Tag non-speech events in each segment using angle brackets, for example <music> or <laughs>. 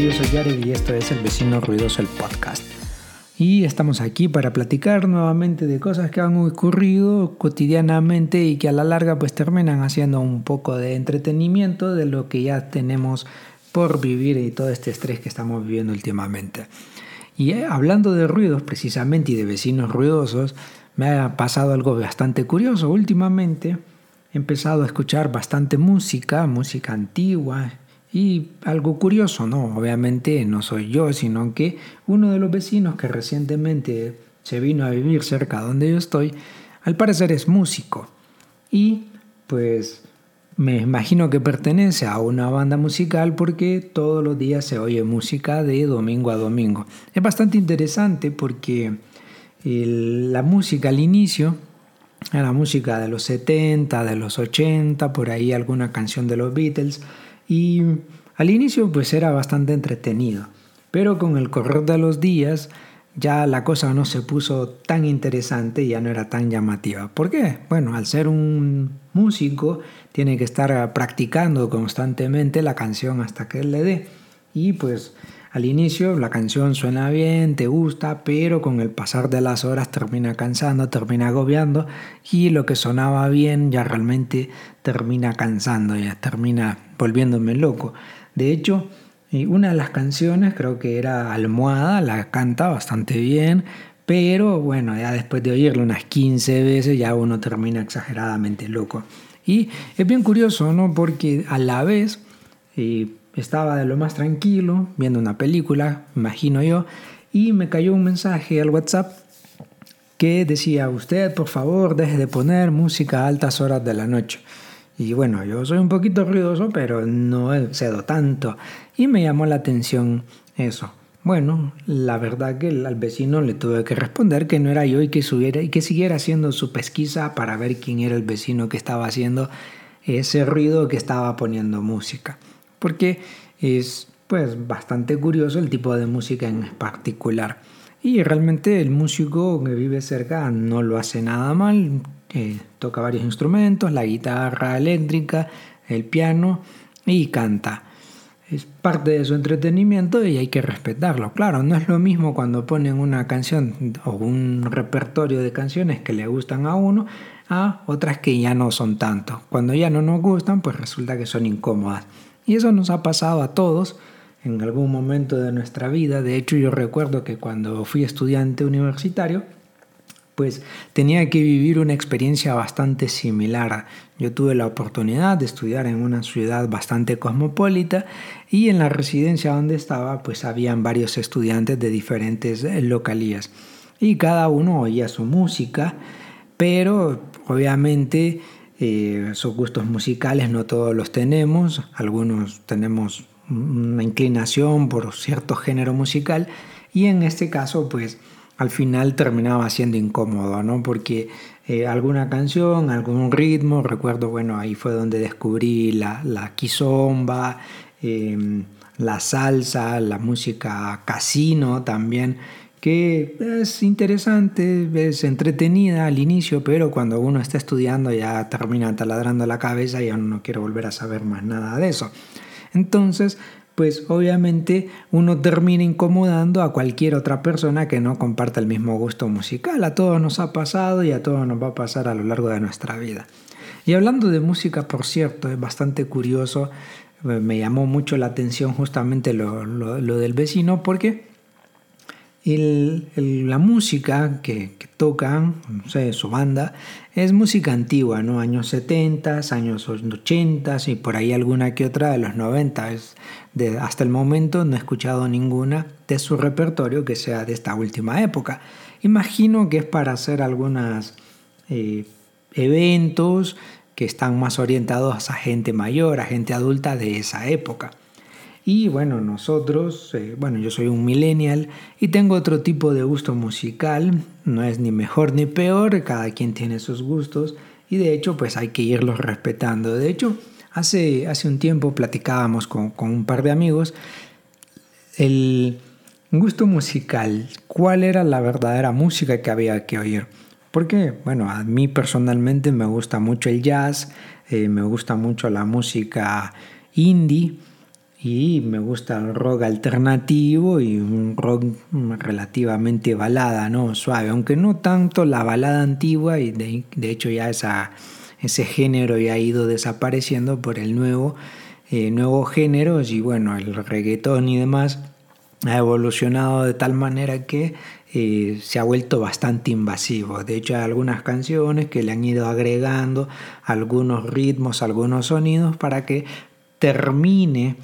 yo soy Jared y esto es El Vecino Ruidoso, el podcast. Y estamos aquí para platicar nuevamente de cosas que han ocurrido cotidianamente y que a la larga pues terminan haciendo un poco de entretenimiento de lo que ya tenemos por vivir y todo este estrés que estamos viviendo últimamente. Y eh, hablando de ruidos precisamente y de vecinos ruidosos, me ha pasado algo bastante curioso. Últimamente he empezado a escuchar bastante música, música antigua, y algo curioso, ¿no? Obviamente no soy yo, sino que uno de los vecinos que recientemente se vino a vivir cerca de donde yo estoy, al parecer es músico. Y pues me imagino que pertenece a una banda musical porque todos los días se oye música de domingo a domingo. Es bastante interesante porque la música al inicio era música de los 70, de los 80, por ahí alguna canción de los Beatles y al inicio pues era bastante entretenido, pero con el correr de los días ya la cosa no se puso tan interesante y ya no era tan llamativa. ¿Por qué? Bueno, al ser un músico tiene que estar practicando constantemente la canción hasta que le dé. Y pues al inicio la canción suena bien, te gusta, pero con el pasar de las horas termina cansando, termina agobiando y lo que sonaba bien ya realmente termina cansando, ya termina volviéndome loco. De hecho, una de las canciones creo que era Almohada, la canta bastante bien, pero bueno, ya después de oírlo unas 15 veces ya uno termina exageradamente loco. Y es bien curioso, ¿no? Porque a la vez estaba de lo más tranquilo, viendo una película, imagino yo, y me cayó un mensaje al WhatsApp que decía, usted por favor deje de poner música a altas horas de la noche. Y bueno, yo soy un poquito ruidoso, pero no cedo tanto. Y me llamó la atención eso. Bueno, la verdad que al vecino le tuve que responder que no era yo y que, subiera, y que siguiera haciendo su pesquisa para ver quién era el vecino que estaba haciendo ese ruido que estaba poniendo música porque es pues bastante curioso el tipo de música en particular. Y realmente el músico que vive cerca no lo hace nada mal, eh, toca varios instrumentos, la guitarra eléctrica, el piano y canta. Es parte de su entretenimiento y hay que respetarlo. Claro, no es lo mismo cuando ponen una canción o un repertorio de canciones que le gustan a uno a otras que ya no son tanto. Cuando ya no nos gustan, pues resulta que son incómodas. Y eso nos ha pasado a todos en algún momento de nuestra vida. De hecho, yo recuerdo que cuando fui estudiante universitario, pues tenía que vivir una experiencia bastante similar. Yo tuve la oportunidad de estudiar en una ciudad bastante cosmopolita y en la residencia donde estaba pues habían varios estudiantes de diferentes eh, localías y cada uno oía su música, pero obviamente eh, gustos musicales no todos los tenemos, algunos tenemos una inclinación por cierto género musical y en este caso pues al final terminaba siendo incómodo, ¿no? Porque eh, alguna canción, algún ritmo, recuerdo, bueno, ahí fue donde descubrí la, la quizomba, em, la salsa, la música casino también, que es interesante, es entretenida al inicio, pero cuando uno está estudiando ya termina taladrando la cabeza y ya no quiere volver a saber más nada de eso. Entonces, pues obviamente uno termina incomodando a cualquier otra persona que no comparta el mismo gusto musical. A todos nos ha pasado y a todos nos va a pasar a lo largo de nuestra vida. Y hablando de música, por cierto, es bastante curioso, me llamó mucho la atención justamente lo, lo del vecino porque la música que, tocan, no sé, su banda, es música antigua, ¿no? Años 70, años 80 y por ahí alguna que otra de los 90. de, hasta el momento no he escuchado ninguna de su repertorio que sea de esta última época. Imagino que es para hacer algunos eh, eventos que están más orientados a gente mayor, a gente adulta de esa época. Y bueno, nosotros, eh, bueno, yo soy un millennial y tengo otro tipo de gusto musical, no es ni mejor ni peor, cada quien tiene sus gustos y de hecho pues hay que irlos respetando. De hecho, hace, hace un tiempo platicábamos con, con un par de amigos el gusto musical, cuál era la verdadera música que había que oír. Porque, bueno, a mí personalmente me gusta mucho el jazz, eh, me gusta mucho la música indie, y me gusta el rock alternativo y un rock relativamente balada, ¿no? Suave, aunque no tanto la balada antigua y de, hecho ya esa, ese género ya ha ido desapareciendo por el nuevo, eh, nuevo género y bueno, el reggaetón y demás ha evolucionado de tal manera que eh, se ha vuelto bastante invasivo. De hecho, hay algunas canciones que le han ido agregando algunos ritmos, algunos sonidos para que termine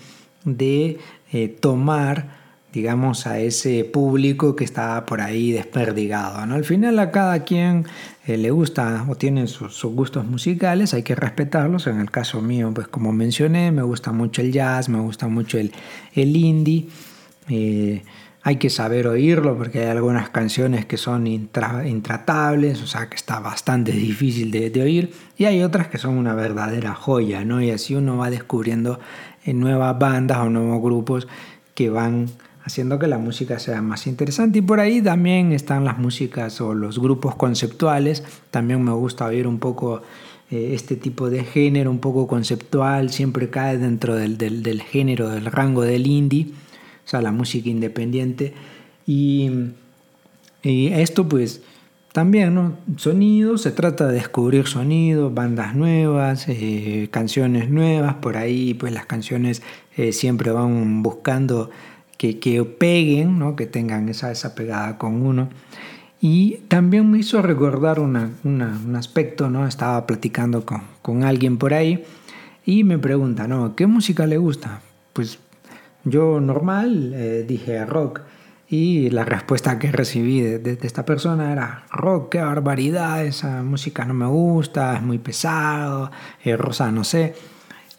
de eh, tomar digamos, a ese público que está por ahí desperdigado. Al final a cada quien eh, le gusta o tiene sus, gustos musicales, hay que respetarlos. En el caso mío, pues como mencioné, me gusta mucho el jazz, me gusta mucho el, el indie. Eh, hay que saber oírlo porque hay algunas canciones que son intratables, o sea que está bastante <laughs> difícil de, de, oír, y hay otras que son una verdadera joya, ¿no? Y así uno va descubriendo en nuevas bandas o nuevos grupos que van haciendo que la música sea más interesante. Y por ahí también están las músicas o los grupos conceptuales. También me gusta oír un poco eh, este tipo de género, un poco conceptual, siempre cae dentro del, del, género, del rango del indie, o sea, la música independiente. Y, y esto pues también, ¿no? Sonidos, se trata de descubrir sonidos, bandas nuevas, eh, canciones nuevas, por ahí pues las canciones eh, siempre van buscando que, que peguen, ¿no? que tengan esa, esa pegada con uno. Y también me hizo recordar una, un aspecto, ¿no? Estaba platicando con, con, alguien por ahí y me pregunta, ¿no? ¿Qué música le gusta? Pues yo normal eh, dije rock. Y la respuesta que recibí de, esta persona era, rock, qué barbaridad, esa música no me gusta, es muy pesado, es rosa, no sé.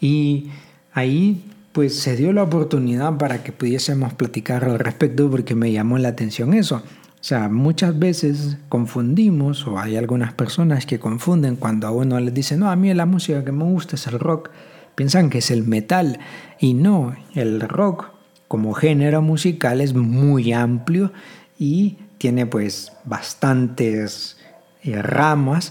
Y ahí pues se dio la oportunidad para que pudiésemos platicar al respecto porque me llamó la atención eso. O sea, muchas veces confundimos, o hay algunas personas que confunden cuando a uno les dice, no, a mí la música que me gusta es el rock, piensan que es el metal. Y no, el rock como género musical es muy amplio y tiene pues bastantes eh, ramas.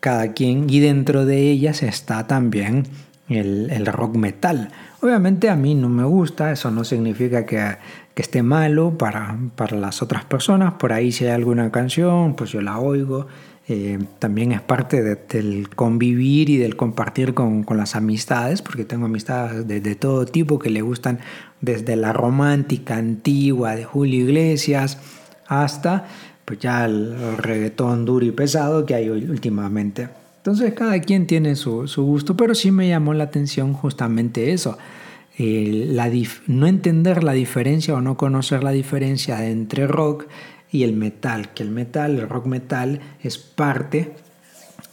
Cada quien y dentro de ellas está también el, rock metal. Obviamente a mí no me gusta, eso no significa que, esté malo para, para, las otras personas, por ahí si hay alguna canción pues yo la oigo, eh, también es parte del convivir y del compartir con, con, las amistades, porque tengo amistades de, de, todo tipo que le gustan desde la romántica antigua de Julio Iglesias hasta pues ya el, reggaetón duro y pesado que hay últimamente. Entonces cada quien tiene su, su gusto, pero sí me llamó la atención justamente eso. la no entender la diferencia o no conocer la diferencia entre rock y el metal, que el metal, el rock metal, es parte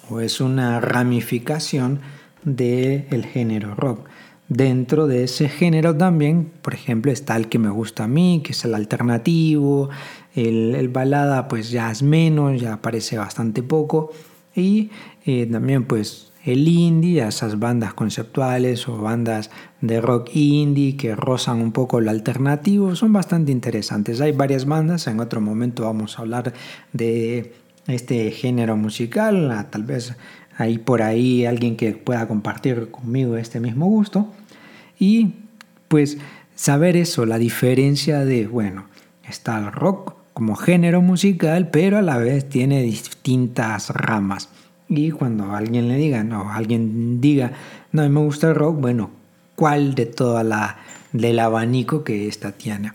o es una ramificación del género rock. Dentro de ese género también, por ejemplo, está el que me gusta a mí, que es el alternativo, el, balada pues ya es menos, ya aparece bastante poco, y eh, también pues el indie, esas bandas conceptuales o bandas de rock indie que rozan un poco el alternativo, son bastante interesantes. Hay varias bandas, en otro momento vamos a hablar de este género musical, tal vez hay por ahí alguien que pueda compartir conmigo este mismo gusto. Y pues saber eso, la diferencia de, bueno, está el rock como género musical, pero a la vez tiene distintas ramas. Y cuando alguien le diga, no, alguien diga, no, me gusta el rock, bueno, ¿cuál de toda la del abanico que esta tiene?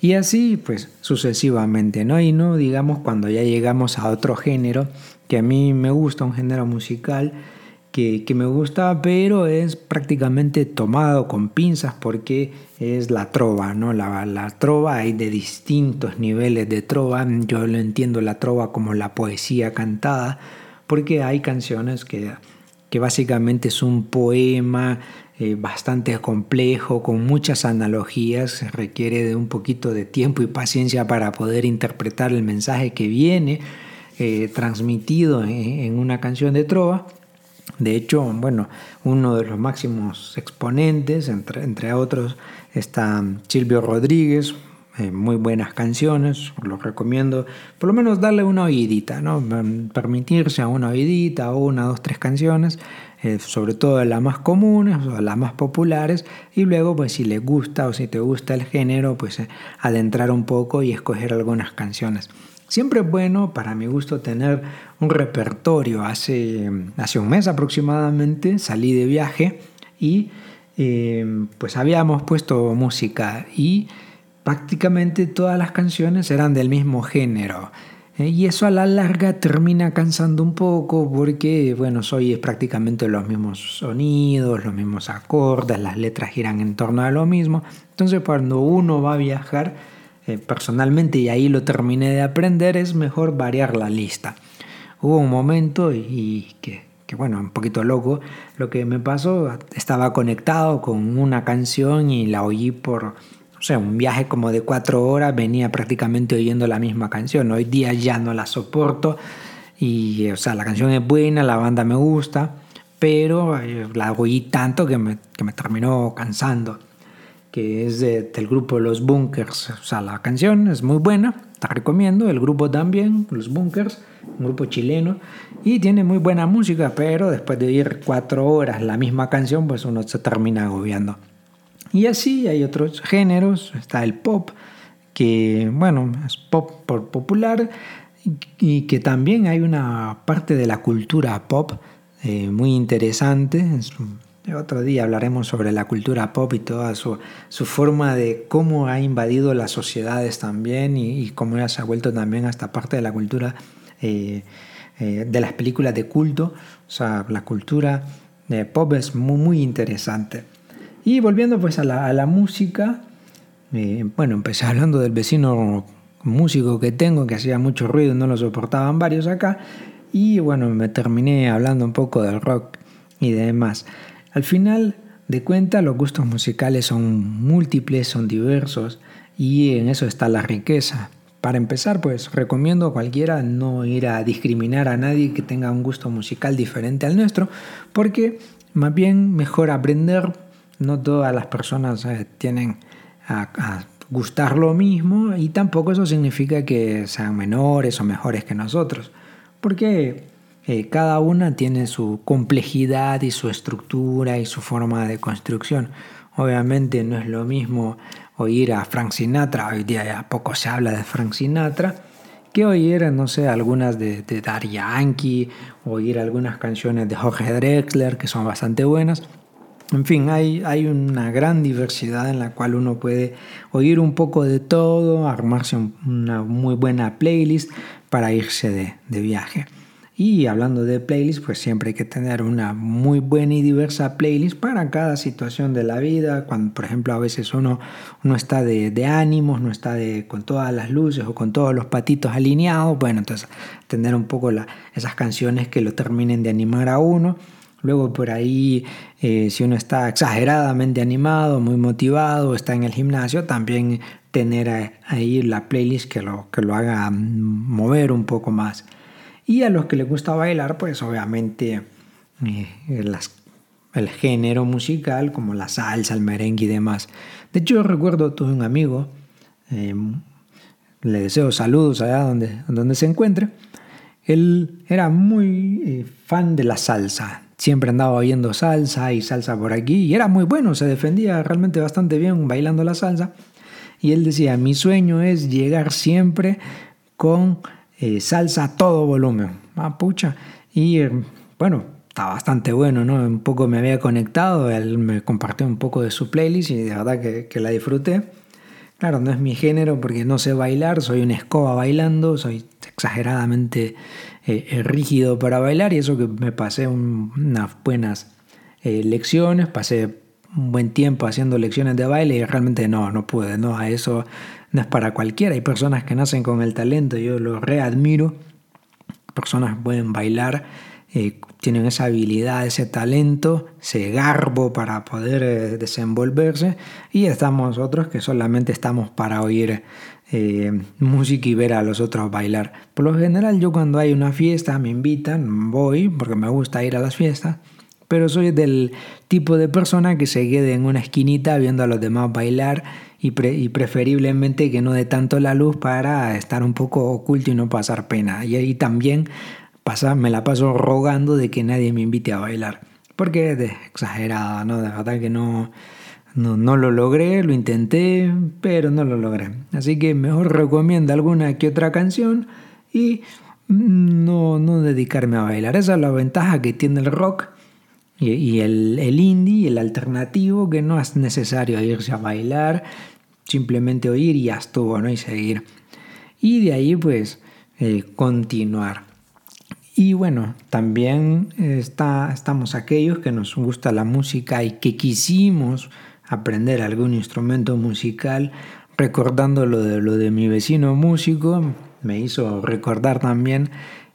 Y así, pues, sucesivamente, ¿no? Y no, digamos, cuando ya llegamos a otro género, que a mí me gusta, un género musical que, que me gusta, pero es prácticamente tomado con pinzas porque es la trova, ¿no? La, la trova hay de distintos niveles de trova, yo lo entiendo la trova como la poesía cantada, porque hay canciones que, que básicamente es un poema eh, bastante complejo, con muchas analogías, requiere de un poquito de tiempo y paciencia para poder interpretar el mensaje que viene eh, transmitido en, una canción de trova. De hecho, bueno, uno de los máximos exponentes, entre, entre otros, está Silvio Rodríguez, eh, muy buenas canciones, los recomiendo por lo menos darle una oídita, ¿no? permitirse a una oídita una, dos, tres canciones, eh, sobre todo las más comunes o las más populares, y luego pues si le gusta o si te gusta el género, pues eh, adentrar un poco y escoger algunas canciones. Siempre es bueno, para mi gusto, tener un repertorio. Hace, hace un mes aproximadamente salí de viaje y eh, pues habíamos puesto música y prácticamente todas las canciones eran del mismo género. Eh, y eso a la larga termina cansando un poco porque, bueno, soy prácticamente los mismos sonidos, los mismos acordes, las letras giran en torno a lo mismo. Entonces cuando uno va a viajar, eh, personalmente, y ahí lo terminé de aprender, es mejor variar la lista. Hubo un momento y, que, que, bueno, un poquito loco, lo que me pasó, estaba conectado con una canción y la oí por, no sé, un viaje como de cuatro horas, venía prácticamente oyendo la misma canción. Hoy día ya no la soporto y, o sea, la canción es buena, la banda me gusta, pero eh, la oí tanto que me, que me terminó cansando que es del grupo Los Bunkers. O sea, la canción es muy buena, te recomiendo. El grupo también, Los Bunkers, un grupo chileno. Y tiene muy buena música, pero después de oír cuatro horas la misma canción, pues uno se termina agobiando. Y así hay otros géneros. Está el pop, que, bueno, es pop por popular. Y que también hay una parte de la cultura pop eh, muy interesante. Es otro día hablaremos sobre la cultura pop y toda su, forma de cómo ha invadido las sociedades también y, cómo ya se ha vuelto también hasta parte de la cultura eh, eh, de las películas de culto. O sea, la cultura de pop es muy, muy interesante. Y volviendo pues a la, música, eh, bueno, empecé hablando del vecino músico que tengo que hacía mucho ruido, no lo soportaban varios acá. Y bueno, me terminé hablando un poco del rock y demás. Al final de cuentas, los gustos musicales son múltiples, son diversos y en eso está la riqueza. Para empezar, pues recomiendo a cualquiera no ir a discriminar a nadie que tenga un gusto musical diferente al nuestro, porque más bien mejor aprender. No todas las personas eh, tienen a, a gustar lo mismo y tampoco eso significa que sean menores o mejores que nosotros, porque eh, cada una tiene su complejidad y su estructura y su forma de construcción. Obviamente no es lo mismo oír a Frank Sinatra, hoy día ya poco se habla de Frank Sinatra, que oír, no sé, algunas de, de Daddy Yankee, oír algunas canciones de Jorge Drexler, que son bastante buenas. En fin, hay, hay una gran diversidad en la cual uno puede oír un poco de todo, armarse una muy buena playlist para irse de, de viaje. Y hablando de playlist, pues siempre hay que tener una muy buena y diversa playlist para cada situación de la vida. Cuando, por ejemplo, a veces uno, uno está de, ánimos, no está de, con todas las luces o con todos los patitos alineados. Bueno, entonces tener un poco la, esas canciones que lo terminen de animar a uno. Luego por ahí, eh, si uno está exageradamente animado, muy motivado, está en el gimnasio, también tener ahí la playlist que lo, que lo haga mover un poco más. Y a los que les gusta bailar, pues obviamente eh, el género musical como la salsa, el merengue y demás. De hecho, yo recuerdo, tuve un amigo, em, le deseo saludos allá donde, donde se encuentre. Él era muy eh, fan de la salsa. Siempre andaba oyendo salsa y salsa por aquí. Y era muy bueno, se defendía realmente bastante bien bailando la salsa. Y él decía, mi sueño es llegar siempre con eh, salsa a todo volumen. Ah. Y eh, bueno, está bastante bueno, ¿no? Un poco me había conectado, él me compartió un poco de su playlist y de verdad que, que la disfruté. Claro, no es mi género porque no sé bailar, soy una escoba bailando, soy exageradamente eh, rígido para bailar y eso que me pasé unas buenas lecciones, pasé un buen tiempo haciendo lecciones de baile y realmente no, no pude, no, a eso es para cualquiera. Hay personas que nacen con el talento, yo lo readmiro. Personas pueden bailar, eh, tienen esa habilidad, ese talento, ese garbo para poder eh, desenvolverse. Y estamos otros que solamente estamos para oír eh, música y ver a los otros bailar. Por lo general yo cuando hay una fiesta me invitan, voy porque me gusta ir a las fiestas pero soy del tipo de persona que se quede en una esquinita viendo a los demás bailar y, preferiblemente que no dé tanto la luz para estar un poco oculto y no pasar pena. Y ahí también pasa, me la paso rogando de que nadie me invite a bailar. porque es exagerado, ¿no? De verdad que no, no, no, lo logré, lo intenté, pero no lo logré. Así que mejor recomiendo alguna que otra canción y no, no dedicarme a bailar. Esa es la ventaja que tiene el rock y, el, el indie, el alternativo, que no es necesario irse a bailar, simplemente oír y ya estuvo. Y seguir. Y de ahí pues eh, continuar. Y bueno, también está, estamos aquellos que nos gusta la música y que quisimos aprender algún instrumento musical, recordando lo de, lo de mi vecino músico, me hizo recordar también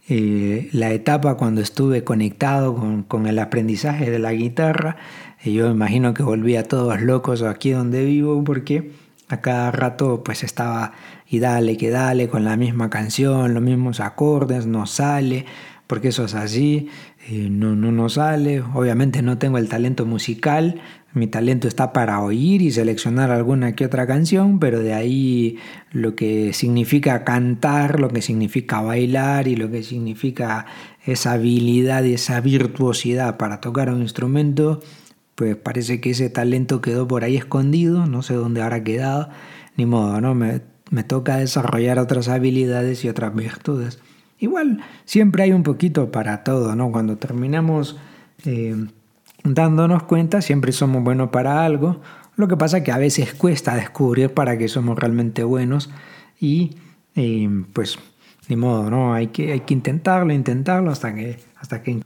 eh, la etapa cuando estuve conectado con, el aprendizaje de la guitarra. Y yo imagino que volvía todos locos aquí donde vivo porque a cada rato pues estaba y dale que dale con la misma canción, los mismos acordes, no sale, porque eso es así, eh, no, no, no sale. Obviamente no tengo el talento musical, mi talento está para oír y seleccionar alguna que otra canción, pero de ahí lo que significa cantar, lo que significa bailar y lo que significa esa habilidad y esa virtuosidad para tocar un instrumento, pues parece que ese talento quedó por ahí escondido, no sé dónde habrá quedado, ni modo, ¿no? Me, toca desarrollar otras habilidades y otras virtudes. Igual, siempre hay un poquito para todo, ¿no? Cuando terminamos... Eh, dándonos cuenta, siempre somos buenos para algo. Lo que pasa que a veces cuesta descubrir para qué somos realmente buenos y eh, pues ni modo, ¿no? Hay que, hay que intentarlo, intentarlo hasta que, hasta que...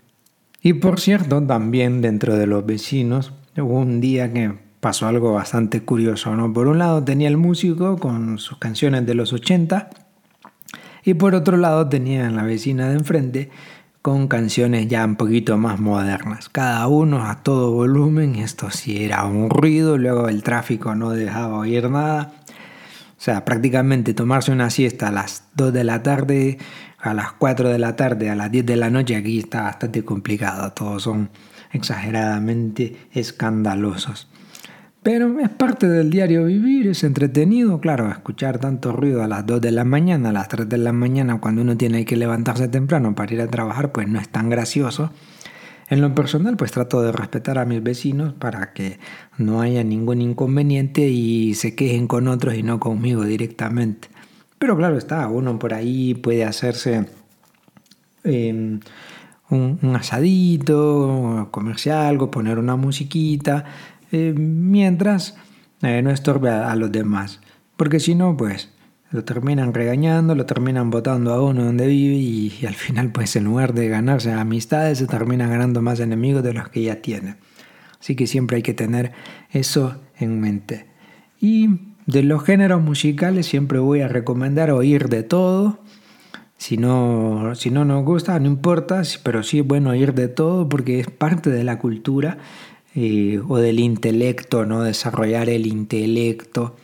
Y por cierto, también dentro de los vecinos hubo un día que pasó algo bastante curioso, ¿no? Por un lado tenía el músico con sus canciones de los 80 y por otro lado tenía la vecina de enfrente con canciones ya un poquito más modernas, cada uno a todo volumen, esto sí era un ruido, luego el tráfico no dejaba oír nada, o sea, prácticamente tomarse una siesta a las 2 de la tarde, a las 4 de la tarde, a las 10 de la noche, aquí está bastante complicado, todos son exageradamente escandalosos. Pero es parte del diario vivir, es entretenido, claro, escuchar tanto ruido a las 2 de la mañana, a las 3 de la mañana, cuando uno tiene que levantarse temprano para ir a trabajar, pues no es tan gracioso. En lo personal, pues trato de respetar a mis vecinos para que no haya ningún inconveniente y se quejen con otros y no conmigo directamente. Pero claro está, uno por ahí puede hacerse em, un, un, asadito, comerse algo, poner una musiquita eh, mientras eh, no estorbe a, los demás. Porque si no, pues lo terminan regañando, lo terminan votando a uno donde vive y, al final, pues en lugar de ganarse amistades, se termina ganando más enemigos de los que ya tiene. Así que siempre hay que tener eso en mente. Y de los géneros musicales siempre voy a recomendar oír de todo. Si no, si no nos gusta, no importa, pero sí es bueno oír de todo porque es parte de la cultura eh, o del intelecto, ¿no? Desarrollar el intelecto,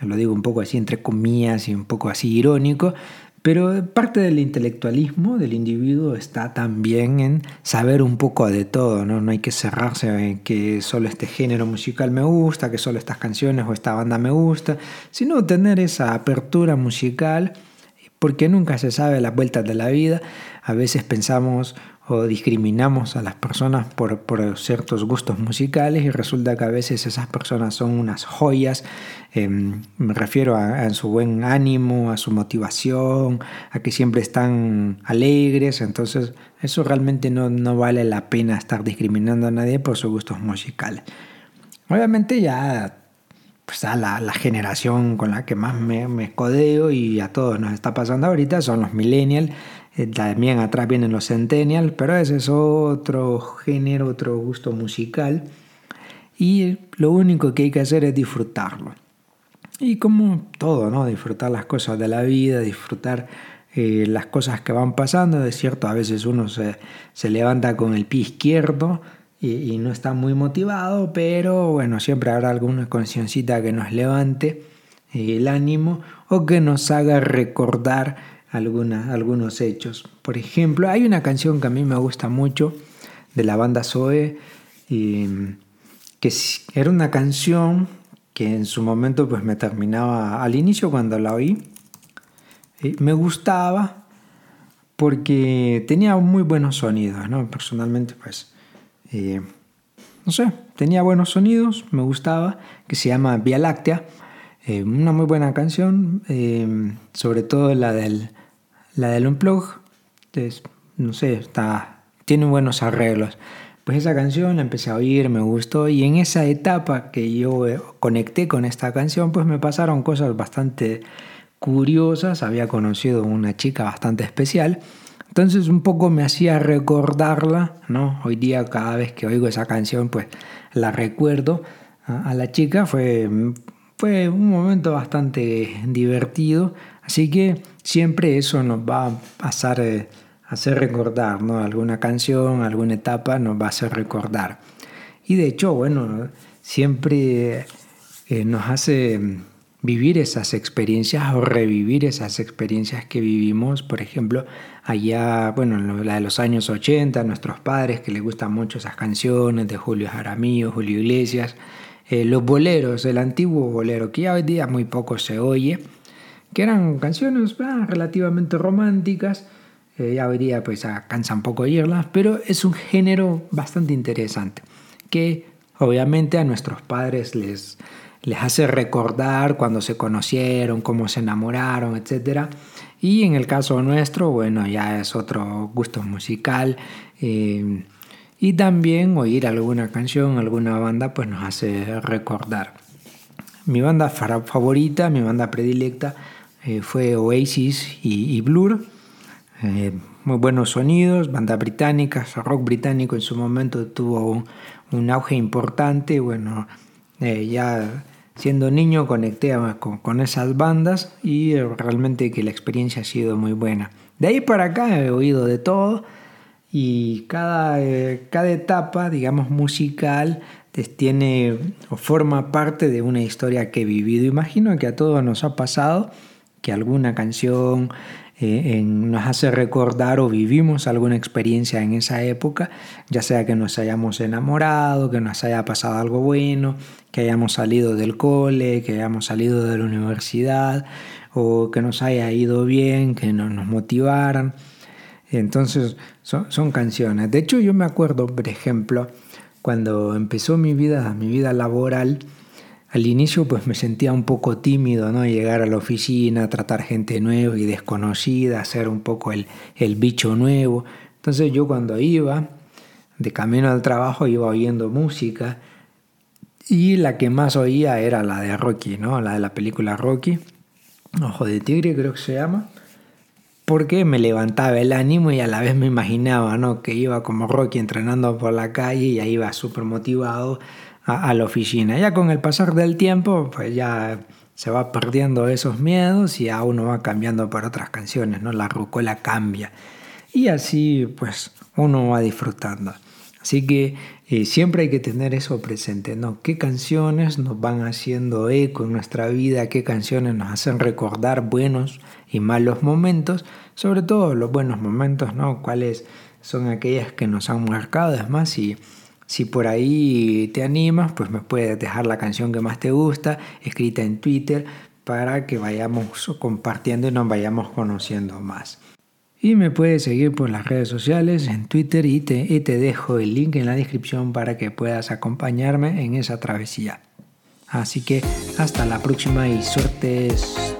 lo digo un poco así entre comillas y un poco así irónico, pero parte del intelectualismo del individuo está también en saber un poco de todo, ¿no? No hay que cerrarse en que solo este género musical me gusta, que solo estas canciones o esta banda me gusta, sino tener esa apertura musical, porque nunca se sabe las vueltas de la vida. A veces pensamos o discriminamos a las personas por, ciertos gustos musicales y resulta que a veces esas personas son unas joyas, em, me refiero a, su buen ánimo, a su motivación, a que siempre están alegres, entonces eso realmente no, no vale la pena estar discriminando a nadie por sus gustos musicales. Obviamente ya pues a la, la, generación con la que más me, me escodeo y a todos nos está pasando ahorita son los millennials eh, también atrás vienen los Centennials, pero ese es otro género, otro gusto musical. Y lo único que hay que hacer es disfrutarlo. Y como todo, ¿no? Disfrutar las cosas de la vida, disfrutar eh, las cosas que van pasando. Es cierto, a veces uno se, se levanta con el pie izquierdo y, no está muy motivado, pero bueno, siempre habrá alguna conciencita que nos levante eh, el ánimo o que nos haga recordar algunos hechos. Por ejemplo, hay una canción que a mí me gusta mucho de la banda Zoe, que era una canción que en su momento pues me terminaba al inicio cuando la oí. me gustaba porque tenía muy buenos sonidos, ¿no? Personalmente pues Eh, no sé, tenía buenos sonidos, me gustaba, que se llama Vía Láctea. Eh, una muy buena canción, eh, sobre todo la del, la del Unplug. no sé, está, tiene buenos arreglos. Pues esa canción la empecé a oír, me gustó y en esa etapa que yo conecté con esta canción, pues me pasaron cosas bastante curiosas. Había conocido una chica bastante especial entonces un poco me hacía recordarla, ¿no? Hoy día cada vez que oigo esa canción, pues la recuerdo a, la chica. Fue, fue un momento bastante divertido, así que siempre eso nos va a pasar, eh, hacer recordar, ¿no? Alguna canción, alguna etapa nos va a hacer recordar. Y de hecho, bueno, siempre eh, nos hace vivir esas experiencias o revivir esas experiencias que vivimos, por ejemplo, allá, bueno, la de los años 80, nuestros padres que les gustan mucho esas canciones de Julio Jaramillo, Julio Iglesias, eh, los boleros, el antiguo bolero, que ya hoy día muy poco se oye, que eran canciones ah, relativamente románticas, eh, ya día pues cansa un poco oírlas, pero es un género bastante interesante, que obviamente a nuestros padres les les hace recordar cuando se conocieron, cómo se enamoraron, etc. Y en el caso nuestro, bueno, ya es otro gusto musical. Eh, y también oír alguna canción, alguna banda, pues nos hace recordar. Mi banda favorita, mi banda predilecta, eh, fue Oasis y, Blur. Eh, muy buenos sonidos, banda británica, rock británico en su momento tuvo un, auge importante. Bueno, ya siendo niño conecté con, esas bandas y realmente que la experiencia ha sido muy buena. De ahí para acá he oído de todo y cada, eh, cada etapa, digamos, musical tiene o forma parte de una historia que he vivido. Imagino que a todos nos ha pasado que alguna canción eh, nos hace recordar o vivimos alguna experiencia en esa época, ya sea que nos hayamos enamorado, que nos haya pasado algo bueno, que hayamos salido del cole, que hayamos salido de la universidad o que nos haya ido bien, que nos, nos motivaran. Entonces son, son canciones. De hecho yo me acuerdo, por ejemplo, cuando empezó mi vida, mi vida laboral, al inicio pues me sentía un poco tímido, ¿no? Llegar a la oficina, tratar gente nueva y desconocida, hacer un poco el, el bicho nuevo. Entonces yo cuando iba de camino al trabajo iba oyendo música y la que más oía era la de Rocky, ¿no? La de la película Rocky, Ojo de Tigre creo que se llama, porque me levantaba el ánimo y a la vez me imaginaba, ¿no? Que iba como Rocky entrenando por la calle y ahí iba súper motivado a, la oficina. Ya con el pasar del tiempo, pues ya se va perdiendo esos miedos y a uno va cambiando por otras canciones, ¿no? La rucola cambia. Y así, pues, uno va disfrutando. Así que eh, siempre hay que tener eso presente, ¿no? ¿Qué canciones nos van haciendo eco en nuestra vida? ¿Qué canciones nos hacen recordar buenos y malos momentos? Sobre todo los buenos momentos, ¿no? ¿Cuáles son aquellas que nos han marcado? Es más, si si por ahí te animas, pues me puedes dejar la canción que más te gusta, escrita en Twitter, para que vayamos compartiendo y nos vayamos conociendo más. Y me puedes seguir por las redes sociales, en Twitter, y te, y te dejo el link en la descripción para que puedas acompañarme en esa travesía. Así que hasta la próxima y suertes.